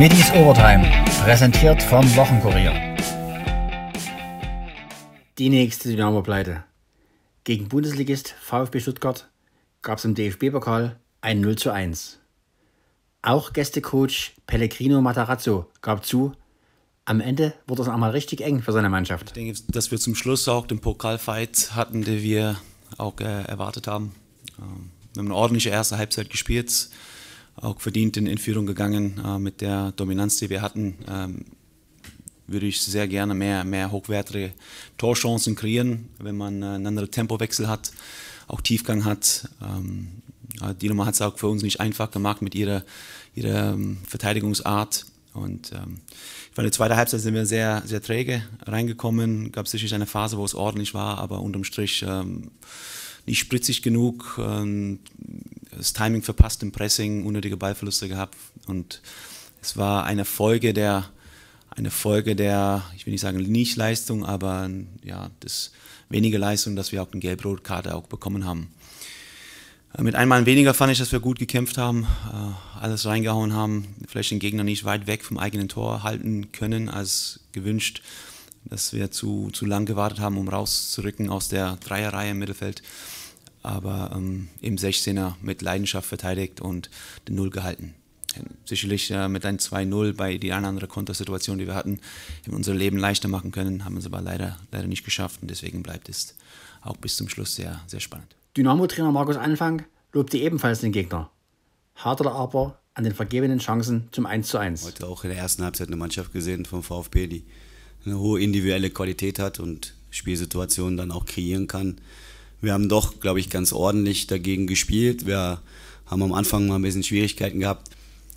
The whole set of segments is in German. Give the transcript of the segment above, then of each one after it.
Middies Overtime, präsentiert vom Wochenkurier. Die nächste Dynamo-Pleite. Gegen Bundesligist VfB Stuttgart gab es im DFB-Pokal ein 0 zu 1. Auch Gästecoach Pellegrino Matarazzo gab zu, am Ende wurde es einmal richtig eng für seine Mannschaft. Ich denke, dass wir zum Schluss auch den Pokalfight hatten, den wir auch äh, erwartet haben. Ähm, wir haben eine ordentliche erste Halbzeit gespielt, auch verdient in, in Führung gegangen äh, mit der Dominanz, die wir hatten. Ähm, würde ich sehr gerne mehr, mehr hochwertige Torchancen kreieren, wenn man äh, einen anderen Tempowechsel hat, auch Tiefgang hat. Ähm, Dynamo hat es auch für uns nicht einfach gemacht mit ihrer, ihrer ähm, Verteidigungsart. Und ähm, ich fand, in der zweiten Halbzeit sind wir sehr, sehr träge reingekommen. Gab sicherlich eine Phase, wo es ordentlich war, aber unterm Strich ähm, nicht spritzig genug. Ähm, das Timing verpasst im Pressing, unnötige Ballverluste gehabt. Und es war eine Folge der, eine Folge der, ich will nicht sagen Nicht-Leistung, aber ja, das wenige Leistung, dass wir auch eine Gelb-Rot-Karte auch bekommen haben. Äh, mit einmal weniger fand ich, dass wir gut gekämpft haben, äh, alles reingehauen haben, vielleicht den Gegner nicht weit weg vom eigenen Tor halten können als gewünscht, dass wir zu, zu lang gewartet haben, um rauszurücken aus der Dreierreihe im Mittelfeld. Aber ähm, im 16er mit Leidenschaft verteidigt und den Null gehalten. Sicherlich äh, mit einem 2-0 bei die eine andere Kontersituation, die wir hatten, in unser Leben leichter machen können, haben wir es aber leider, leider nicht geschafft und deswegen bleibt es auch bis zum Schluss sehr, sehr spannend. Dynamo-Trainer Markus Anfang lobte ebenfalls den Gegner, haderte aber an den vergebenen Chancen zum 1:1. Heute auch in der ersten Halbzeit eine Mannschaft gesehen vom VfB, die eine hohe individuelle Qualität hat und Spielsituationen dann auch kreieren kann. Wir haben doch, glaube ich, ganz ordentlich dagegen gespielt. Wir haben am Anfang mal ein bisschen Schwierigkeiten gehabt,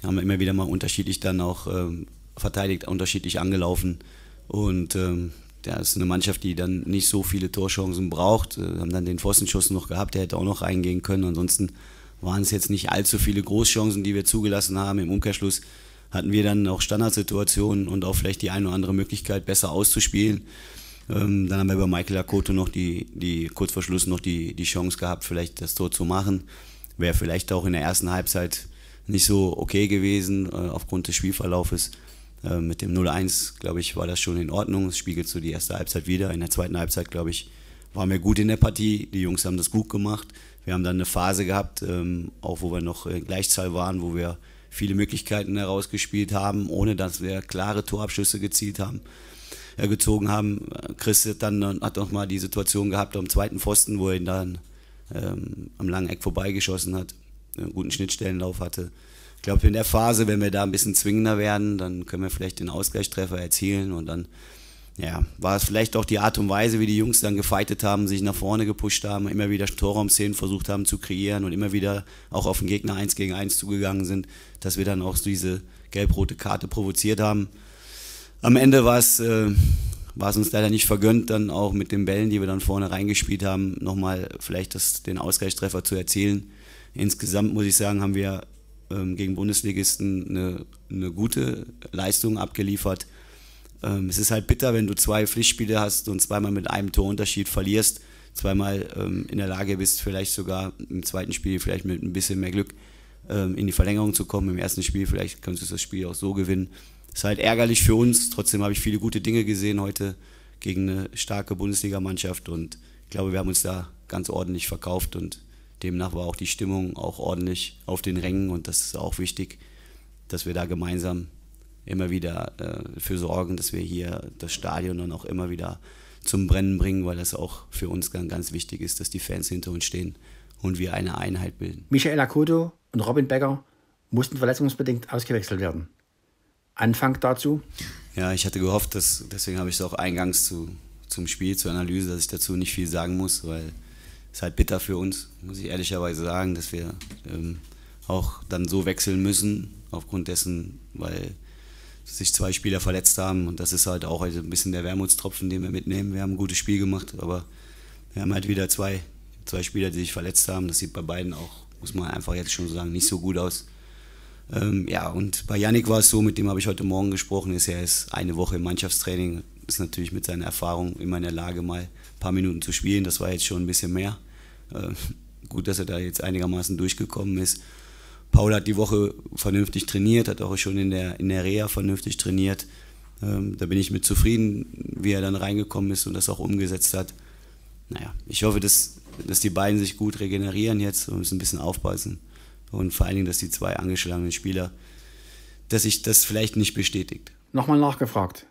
haben immer wieder mal unterschiedlich dann auch ähm, verteidigt, unterschiedlich angelaufen. Und ähm, ja, ist eine Mannschaft, die dann nicht so viele Torchancen braucht. Wir haben dann den Pfostenschuss noch gehabt, der hätte auch noch reingehen können. Ansonsten waren es jetzt nicht allzu viele Großchancen, die wir zugelassen haben. Im Umkehrschluss hatten wir dann auch Standardsituationen und auch vielleicht die eine oder andere Möglichkeit, besser auszuspielen. Ähm, dann haben wir bei Michael Akoto noch die, die kurz vor Schluss noch die, die Chance gehabt, vielleicht das Tor zu machen. Wäre vielleicht auch in der ersten Halbzeit nicht so okay gewesen äh, aufgrund des Spielverlaufes. Äh, mit dem 0-1, glaube ich, war das schon in Ordnung. Es spiegelt so die erste Halbzeit wieder. In der zweiten Halbzeit, glaube ich, waren wir gut in der Partie. Die Jungs haben das gut gemacht. Wir haben dann eine Phase gehabt, ähm, auch wo wir noch in Gleichzahl waren, wo wir viele Möglichkeiten herausgespielt haben, ohne dass wir klare Torabschüsse gezielt haben, gezogen haben. Chris hat dann hat noch mal die Situation gehabt am zweiten Pfosten, wo er ihn dann ähm, am langen Eck vorbeigeschossen hat, einen guten Schnittstellenlauf hatte. Ich glaube, in der Phase, wenn wir da ein bisschen zwingender werden, dann können wir vielleicht den Ausgleichstreffer erzielen und dann ja, war es vielleicht auch die Art und Weise, wie die Jungs dann gefeitet haben, sich nach vorne gepusht haben, immer wieder Torraumszenen versucht haben zu kreieren und immer wieder auch auf den Gegner eins gegen eins zugegangen sind, dass wir dann auch diese gelb-rote Karte provoziert haben. Am Ende war es, äh, es uns leider nicht vergönnt, dann auch mit den Bällen, die wir dann vorne reingespielt haben, nochmal vielleicht das, den Ausgleichstreffer zu erzielen. Insgesamt muss ich sagen, haben wir ähm, gegen Bundesligisten eine, eine, gute Leistung abgeliefert. Ähm, es ist halt bitter, wenn du zwei Pflichtspiele hast und zweimal mit einem Torunterschied verlierst, zweimal ähm, in der Lage bist, vielleicht sogar im zweiten Spiel vielleicht mit ein bisschen mehr Glück ähm, in die Verlängerung zu kommen. Im ersten Spiel vielleicht kannst du das Spiel auch so gewinnen. Ist halt ärgerlich für uns. Trotzdem habe ich viele gute Dinge gesehen heute gegen eine starke Bundesligamannschaft und ich glaube, wir haben uns da ganz ordentlich verkauft und Demnach war auch die Stimmung auch ordentlich auf den Rängen und das ist auch wichtig, dass wir da gemeinsam immer wieder äh, für sorgen, dass wir hier das Stadion dann auch immer wieder zum Brennen bringen, weil das auch für uns ganz, ganz wichtig ist, dass die Fans hinter uns stehen und wir eine Einheit bilden. Michael Akoto und Robin Becker mussten verletzungsbedingt ausgewechselt werden. Anfang dazu? Ja, ich hatte gehofft, dass, deswegen habe ich es auch eingangs zu, zum Spiel, zur Analyse, dass ich dazu nicht viel sagen muss, weil ist halt bitter für uns, muss ich ehrlicherweise sagen, dass wir ähm, auch dann so wechseln müssen, aufgrund dessen, weil sich zwei Spieler verletzt haben. Und das ist halt auch ein bisschen der Wermutstropfen, den wir mitnehmen. Wir haben ein gutes Spiel gemacht, aber wir haben halt wieder zwei, zwei Spieler, die sich verletzt haben. Das sieht bei beiden auch, muss man einfach jetzt schon sagen, nicht so gut aus. Ähm, ja, und bei Yannick war es so, mit dem habe ich heute Morgen gesprochen, ist er ist eine Woche im Mannschaftstraining, ist natürlich mit seiner Erfahrung immer in der Lage, mal ein paar Minuten zu spielen. Das war jetzt schon ein bisschen mehr. Äh, gut, dass er da jetzt einigermaßen durchgekommen ist. Paul hat die Woche vernünftig trainiert, hat auch schon in der, in der Reha vernünftig trainiert. Ähm, da bin ich mit zufrieden, wie er dann reingekommen ist und das auch umgesetzt hat. Naja, ich hoffe, dass, dass die beiden sich gut regenerieren jetzt und ein bisschen aufpassen. Und vor allen Dingen, dass die zwei angeschlagenen Spieler, dass sich das vielleicht nicht bestätigt. Nochmal nachgefragt.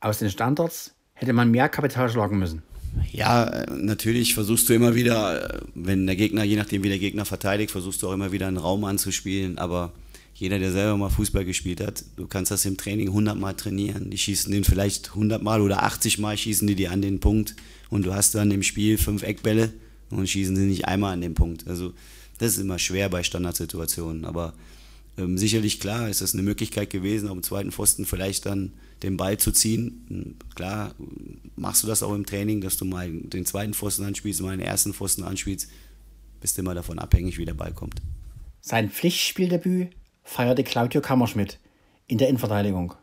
Aus den Standards hätte man mehr Kapital schlagen müssen. Ja, natürlich versuchst du immer wieder, wenn der Gegner, je nachdem wie der Gegner verteidigt, versuchst du auch immer wieder einen Raum anzuspielen. Aber jeder, der selber mal Fußball gespielt hat, du kannst das im Training 100 Mal trainieren. Die schießen den vielleicht 100 Mal oder 80 Mal schießen die dir an den Punkt und du hast dann im Spiel fünf Eckbälle und schießen sie nicht einmal an den Punkt. Also das ist immer schwer bei Standardsituationen. Aber ähm, sicherlich klar ist das eine Möglichkeit gewesen, auf dem zweiten Pfosten vielleicht dann den Ball zu ziehen. Klar machst du das auch im Training, dass du mal den zweiten Pfosten anspielst, mal den ersten Pfosten anspielst. Bist immer davon abhängig, wie der Ball kommt. Sein Pflichtspieldebüt feierte Claudio Kammerschmidt in der Innenverteidigung.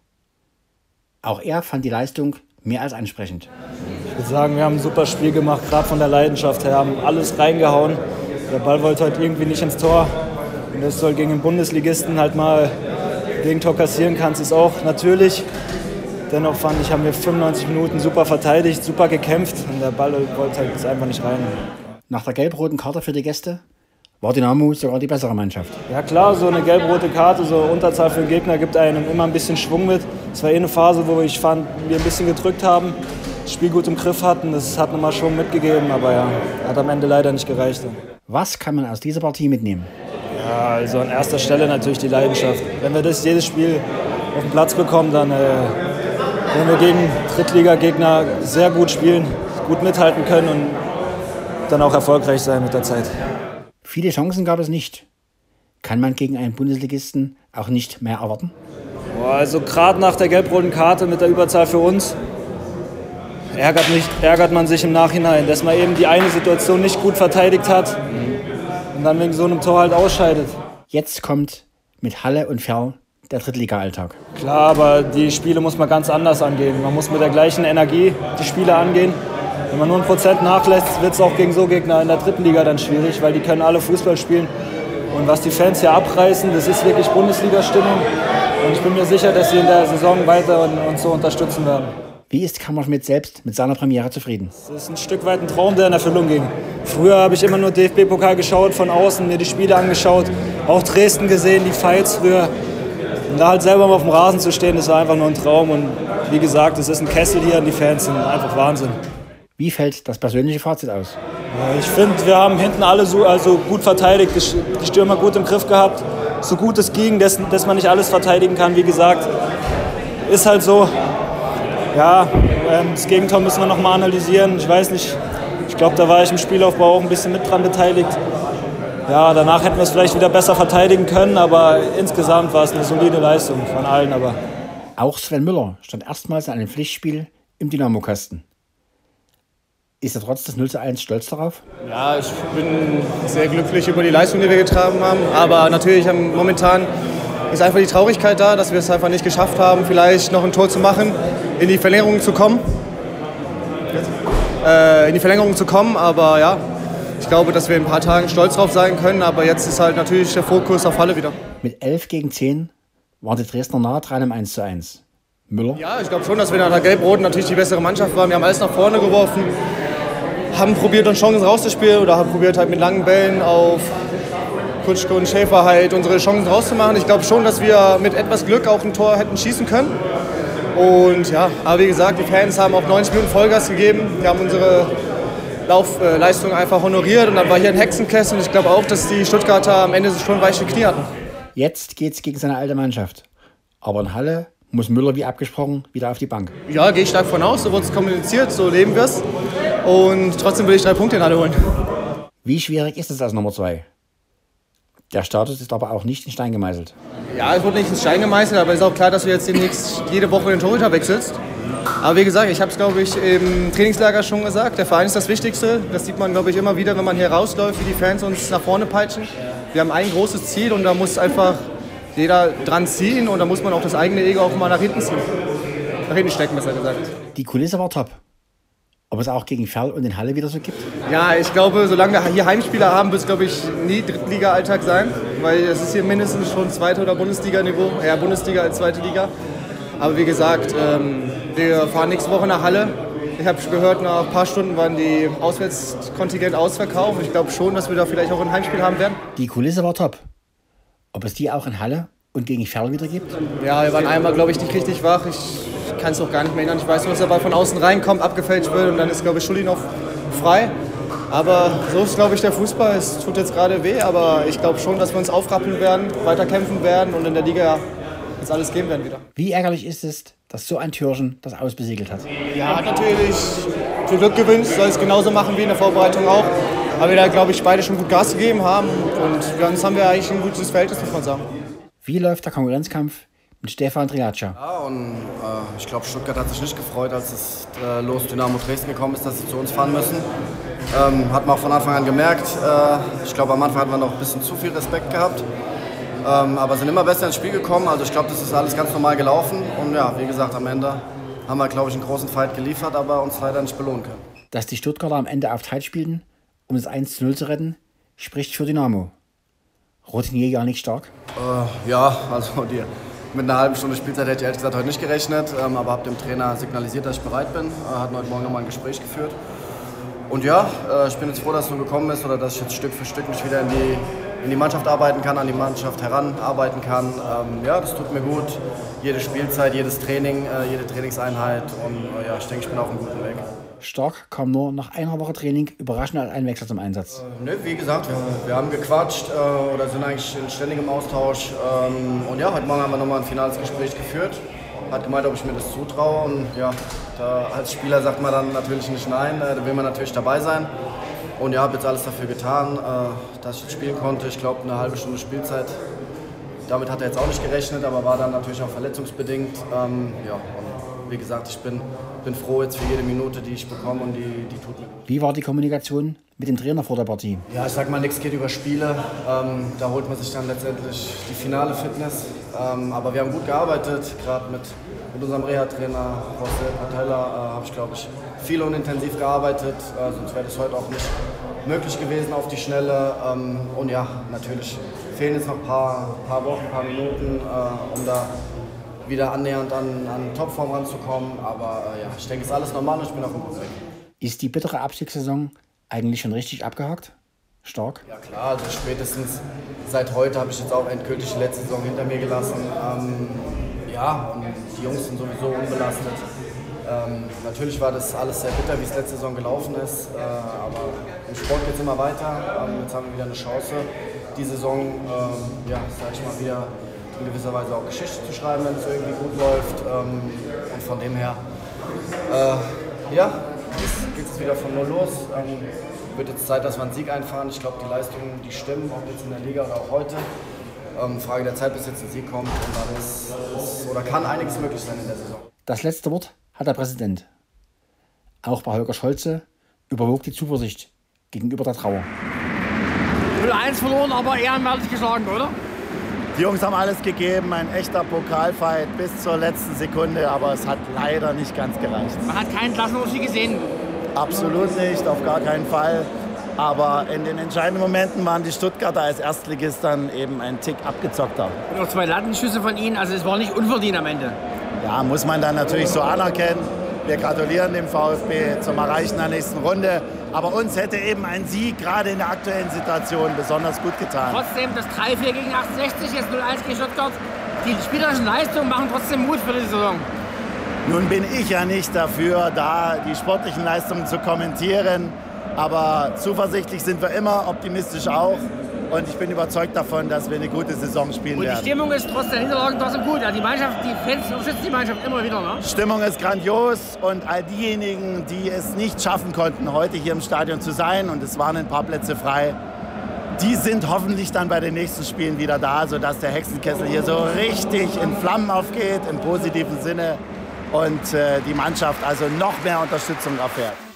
Auch er fand die Leistung mehr als ansprechend. Ich würde sagen, wir haben ein super Spiel gemacht, gerade von der Leidenschaft her, haben alles reingehauen. Der Ball wollte heute irgendwie nicht ins Tor. Und das soll gegen den Bundesligisten halt mal Gegentor kassieren kannst, ist auch natürlich. Dennoch fand ich, haben wir 95 Minuten super verteidigt, super gekämpft und der Ball wollte halt einfach nicht rein. Nach der gelb-roten Karte für die Gäste war Dynamo sogar die bessere Mannschaft. Ja klar, so eine gelb-rote Karte, so Unterzahl für den Gegner gibt einem immer ein bisschen Schwung mit. Es war eh eine Phase, wo ich fand, wir ein bisschen gedrückt haben, das Spiel gut im Griff hatten. Das hat nochmal Schwung mitgegeben, aber ja, hat am Ende leider nicht gereicht. Was kann man aus dieser Partie mitnehmen? Ja, also an erster Stelle natürlich die Leidenschaft. Wenn wir das jedes Spiel auf den Platz bekommen, dann äh, werden wir gegen Drittliga-Gegner sehr gut spielen, gut mithalten können und dann auch erfolgreich sein mit der Zeit. Viele Chancen gab es nicht. Kann man gegen einen Bundesligisten auch nicht mehr erwarten? Also gerade nach der gelb-roten Karte mit der Überzahl für uns ärgert, nicht, ärgert man sich im Nachhinein, dass man eben die eine Situation nicht gut verteidigt hat und dann wegen so einem Tor halt ausscheidet. Jetzt kommt mit Halle und Ferl der Drittliga-Alltag. Klar, aber die Spiele muss man ganz anders angehen. Man muss mit der gleichen Energie die Spiele angehen. Wenn man nur ein Prozent nachlässt, wird es auch gegen so Gegner in der dritten Liga dann schwierig, weil die können alle Fußball spielen. Und was die Fans hier abreißen, das ist wirklich Bundesliga-Stimmung. Und ich bin mir sicher, dass sie in der Saison weiter uns so unterstützen werden. Wie ist Kammerschmidt selbst mit seiner Premiere zufrieden? Das ist ein Stück weit ein Traum, der in Erfüllung ging. Früher habe ich immer nur DFB-Pokal geschaut, von außen mir die Spiele angeschaut, auch Dresden gesehen, die Fights früher. Und da halt selber mal auf dem Rasen zu stehen, das war einfach nur ein Traum. Und wie gesagt, es ist ein Kessel hier und die Fans sind einfach Wahnsinn. Wie fällt das persönliche Fazit aus? Ich finde, wir haben hinten alle so, also gut verteidigt, die Stürmer gut im Griff gehabt, so gut es ging, dass, dass man nicht alles verteidigen kann, wie gesagt. Ist halt so, ja, ähm, das Gegentor müssen wir noch mal analysieren. Ich weiß nicht, ich glaube, da war ich im Spielaufbau auch ein bisschen mit dran beteiligt. Ja, danach hätten wir es vielleicht wieder besser verteidigen können, aber insgesamt war es eine solide Leistung von allen. Aber auch Sven Müller stand erstmals in einem Pflichtspiel im Dynamo-Kasten. Ist er trotz des 0 zu 1 stolz darauf? Ja, ich bin sehr glücklich über die Leistung, die wir getragen haben. Aber natürlich momentan ist einfach die Traurigkeit da, dass wir es einfach nicht geschafft haben, vielleicht noch ein Tor zu machen, in die Verlängerung zu kommen. Äh, in die Verlängerung zu kommen, aber ja, ich glaube, dass wir in ein paar Tagen stolz drauf sein können, aber jetzt ist halt natürlich der Fokus auf Halle wieder. Mit 11 gegen 10 waren die Dresdner nahe dran im 1 zu 1. Müller? Ja, ich glaube schon, dass wir nach der Gelb-Roten natürlich die bessere Mannschaft waren. Wir haben alles nach vorne geworfen, haben probiert, uns Chancen rauszuspielen oder haben probiert, halt mit langen Bällen auf Kutschke und Schäfer halt unsere Chancen rauszumachen. Ich glaube schon, dass wir mit etwas Glück auch ein Tor hätten schießen können. Und ja, aber wie gesagt, die Fans haben auch 90 Minuten Vollgas gegeben. Wir haben unsere Laufleistung einfach honoriert und dann war hier ein Hexenkessel und ich glaube auch, dass die Stuttgarter am Ende schon weiche Knie hatten. Jetzt geht es gegen seine alte Mannschaft. Aber in Halle muss Müller wie abgesprochen wieder auf die Bank. Ja, gehe ich stark von aus. So wurde es kommuniziert, so leben wir es. Und trotzdem will ich drei Punkte in Halle holen. Wie schwierig ist es als Nummer zwei? Der Status ist aber auch nicht in Stein gemeißelt. Ja, es wurde nicht in Stein gemeißelt, aber es ist auch klar, dass du jetzt demnächst jede Woche den Torhüter wechselst. Aber wie gesagt, ich habe es, glaube ich, im Trainingslager schon gesagt, der Verein ist das Wichtigste. Das sieht man, glaube ich, immer wieder, wenn man hier rausläuft, wie die Fans uns nach vorne peitschen. Wir haben ein großes Ziel und da muss einfach jeder dran ziehen und da muss man auch das eigene Ego auch mal nach hinten ziehen. Nach hinten stecken, besser gesagt. Die Kulisse war top. Ob es auch gegen Ferl und in Halle wieder so gibt? Ja, ich glaube, solange wir hier Heimspieler haben, wird es, glaube ich, nie Drittliga-Alltag sein. Weil es ist hier mindestens schon zweite oder Bundesliga-Niveau. Eher Bundesliga als zweite Liga. Aber wie gesagt, ähm, wir fahren nächste Woche nach Halle. Ich habe gehört, nach ein paar Stunden waren die Auswärtskontingent ausverkauft. Ich glaube schon, dass wir da vielleicht auch ein Heimspiel haben werden. Die Kulisse war top. Ob es die auch in Halle und gegen Ferl wieder gibt? Ja, wir waren einmal, glaube ich, nicht richtig wach. Ich kann es auch gar nicht mehr erinnern. Ich weiß nur, dass der Ball von außen reinkommt, abgefälscht wird und dann ist, glaube ich, Schulinov frei. Aber so ist, glaube ich, der Fußball. Es tut jetzt gerade weh, aber ich glaube schon, dass wir uns aufrappeln werden, weiter kämpfen werden und in der Liga jetzt alles geben werden wieder. Wie ärgerlich ist es, dass so ein Türchen das ausbesiegelt hat? Ja, hat natürlich viel Glück gewünscht, soll es genauso machen wie in der Vorbereitung auch. Aber wir da, glaube ich, beide schon gut Gas gegeben haben und sonst haben wir eigentlich ein gutes Verhältnis, muss man sagen. Wie läuft der Konkurrenzkampf mit Stefan Triaccia? Ja, und äh, ich glaube, Stuttgart hat sich nicht gefreut, als es äh, los Dynamo Dresden gekommen ist, dass sie zu uns fahren müssen. Ähm, hat man auch von Anfang an gemerkt. Äh, ich glaube, am Anfang hatten wir noch ein bisschen zu viel Respekt gehabt. Ähm, aber sind immer besser ins Spiel gekommen. Also ich glaube, das ist alles ganz normal gelaufen. Und ja, wie gesagt, am Ende haben wir, glaube ich, einen großen Fight geliefert, aber uns leider nicht belohnen können. Dass die Stuttgarter am Ende auf Zeit spielten, um das 1 zu 0 zu retten, spricht für Dynamo. Routinier gar nicht stark? Äh, ja, also die, mit einer halben Stunde Spielzeit hätte ich ehrlich gesagt heute nicht gerechnet, ähm, aber habe dem Trainer signalisiert, dass ich bereit bin. Wir hatten heute Morgen nochmal ein Gespräch geführt. Und ja, äh, ich bin jetzt froh, dass es so gekommen ist oder dass ich jetzt Stück für Stück mich wieder in die, in die Mannschaft arbeiten kann, an die Mannschaft heranarbeiten kann. Ähm, ja, das tut mir gut. Jede Spielzeit, jedes Training, äh, jede Trainingseinheit und äh, ja, ich denke, ich bin auf einem guten Weg. Stark kam nur nach einer Woche Training überraschend als Einwechsel zum Einsatz. Äh, ne, wie gesagt, wir, wir haben gequatscht äh, oder sind eigentlich in ständigem Austausch. Ähm, und ja, heute Morgen haben wir nochmal ein finales Gespräch geführt. Hat gemeint, ob ich mir das zutraue. Und ja, da, als Spieler sagt man dann natürlich nicht nein, äh, da will man natürlich dabei sein. Und ja, habe jetzt alles dafür getan, äh, dass ich spielen konnte. Ich glaube, eine halbe Stunde Spielzeit. Damit hat er jetzt auch nicht gerechnet, aber war dann natürlich auch verletzungsbedingt. Ähm, ja, und wie gesagt, ich bin, bin froh jetzt für jede Minute, die ich bekomme und die, die tut mir gut. Wie war die Kommunikation mit dem Trainer vor der Partie? Ja, ich sag mal, nichts geht über Spiele. Ähm, da holt man sich dann letztendlich die finale Fitness. Ähm, aber wir haben gut gearbeitet, gerade mit, mit unserem Reha-Trainer José Patella äh, habe ich, glaube ich, viel und intensiv gearbeitet. Äh, sonst wäre das heute auch nicht möglich gewesen auf die Schnelle. Ähm, und ja, natürlich fehlen jetzt noch ein paar, paar Wochen, ein paar Minuten, äh, um da wieder annähernd an, an Topform ranzukommen. Aber äh, ja, ich denke, es ist alles normal und ich bin auf dem guten Weg. Ist die bittere Abstiegssaison eigentlich schon richtig abgehakt? Stark? Ja klar, also spätestens seit heute habe ich jetzt auch endgültig die letzte Saison hinter mir gelassen. Ähm, ja, und die Jungs sind sowieso unbelastet. Ähm, natürlich war das alles sehr bitter, wie es letzte Saison gelaufen ist, äh, aber im Sport geht es immer weiter. Ähm, jetzt haben wir wieder eine Chance, die Saison, ähm, ja, sag ich mal, wieder in gewisser Weise auch Geschichte zu schreiben, wenn es irgendwie gut läuft. Ähm, und von dem her, äh, ja, jetzt geht es wieder von null los. Ähm, wird jetzt Zeit, dass wir einen Sieg einfahren. Ich glaube, die Leistungen, die stimmen, ob jetzt in der Liga oder auch heute. Ähm, Frage der Zeit, bis jetzt ein Sieg kommt und dann ist, ist oder kann einiges möglich sein in der Saison. Das letzte Wort hat der Präsident. Auch bei Holger Scholze überwog die Zuversicht gegenüber der Trauer. 0-1 verloren, aber ehrenwertig geschlagen, oder? Die Jungs haben alles gegeben, ein echter Pokalfight bis zur letzten Sekunde, aber es hat leider nicht ganz gereicht. Man hat keinen Klassenunterschied gesehen. Absolut nicht, auf gar keinen Fall. Aber in den entscheidenden Momenten waren die Stuttgarter als Erstligist dann eben ein Tick abgezockter. Und auch zwei Lattenschüsse von ihnen, also es war nicht unverdient am Ende. Ja, muss man dann natürlich so anerkennen. Wir gratulieren dem VfB zum Erreichen der nächsten Runde. Aber uns hätte eben ein Sieg gerade in der aktuellen Situation besonders gut getan. Trotzdem das 3-4 gegen 68, jetzt 0-1 gegen Stuttgart. Die spielerischen Leistungen machen trotzdem Mut für die Saison. Nun bin ich ja nicht dafür, da die sportlichen Leistungen zu kommentieren. Aber zuversichtlich sind wir immer, optimistisch auch. Und ich bin überzeugt davon, dass wir eine gute Saison spielen Und die werden. Stimmung ist trotz der Niederlagen trotzdem gut. Ja, die Mannschaft, die Fans unterstützen die Mannschaft immer wieder. Ne? Stimmung ist grandios und all diejenigen, die es nicht schaffen konnten, heute hier im Stadion zu sein, und es waren ein paar Plätze frei, die sind hoffentlich dann bei den nächsten Spielen wieder da, sodass der Hexenkessel hier so richtig in Flammen aufgeht, im positiven Sinne, und äh, die Mannschaft also noch mehr Unterstützung erfährt.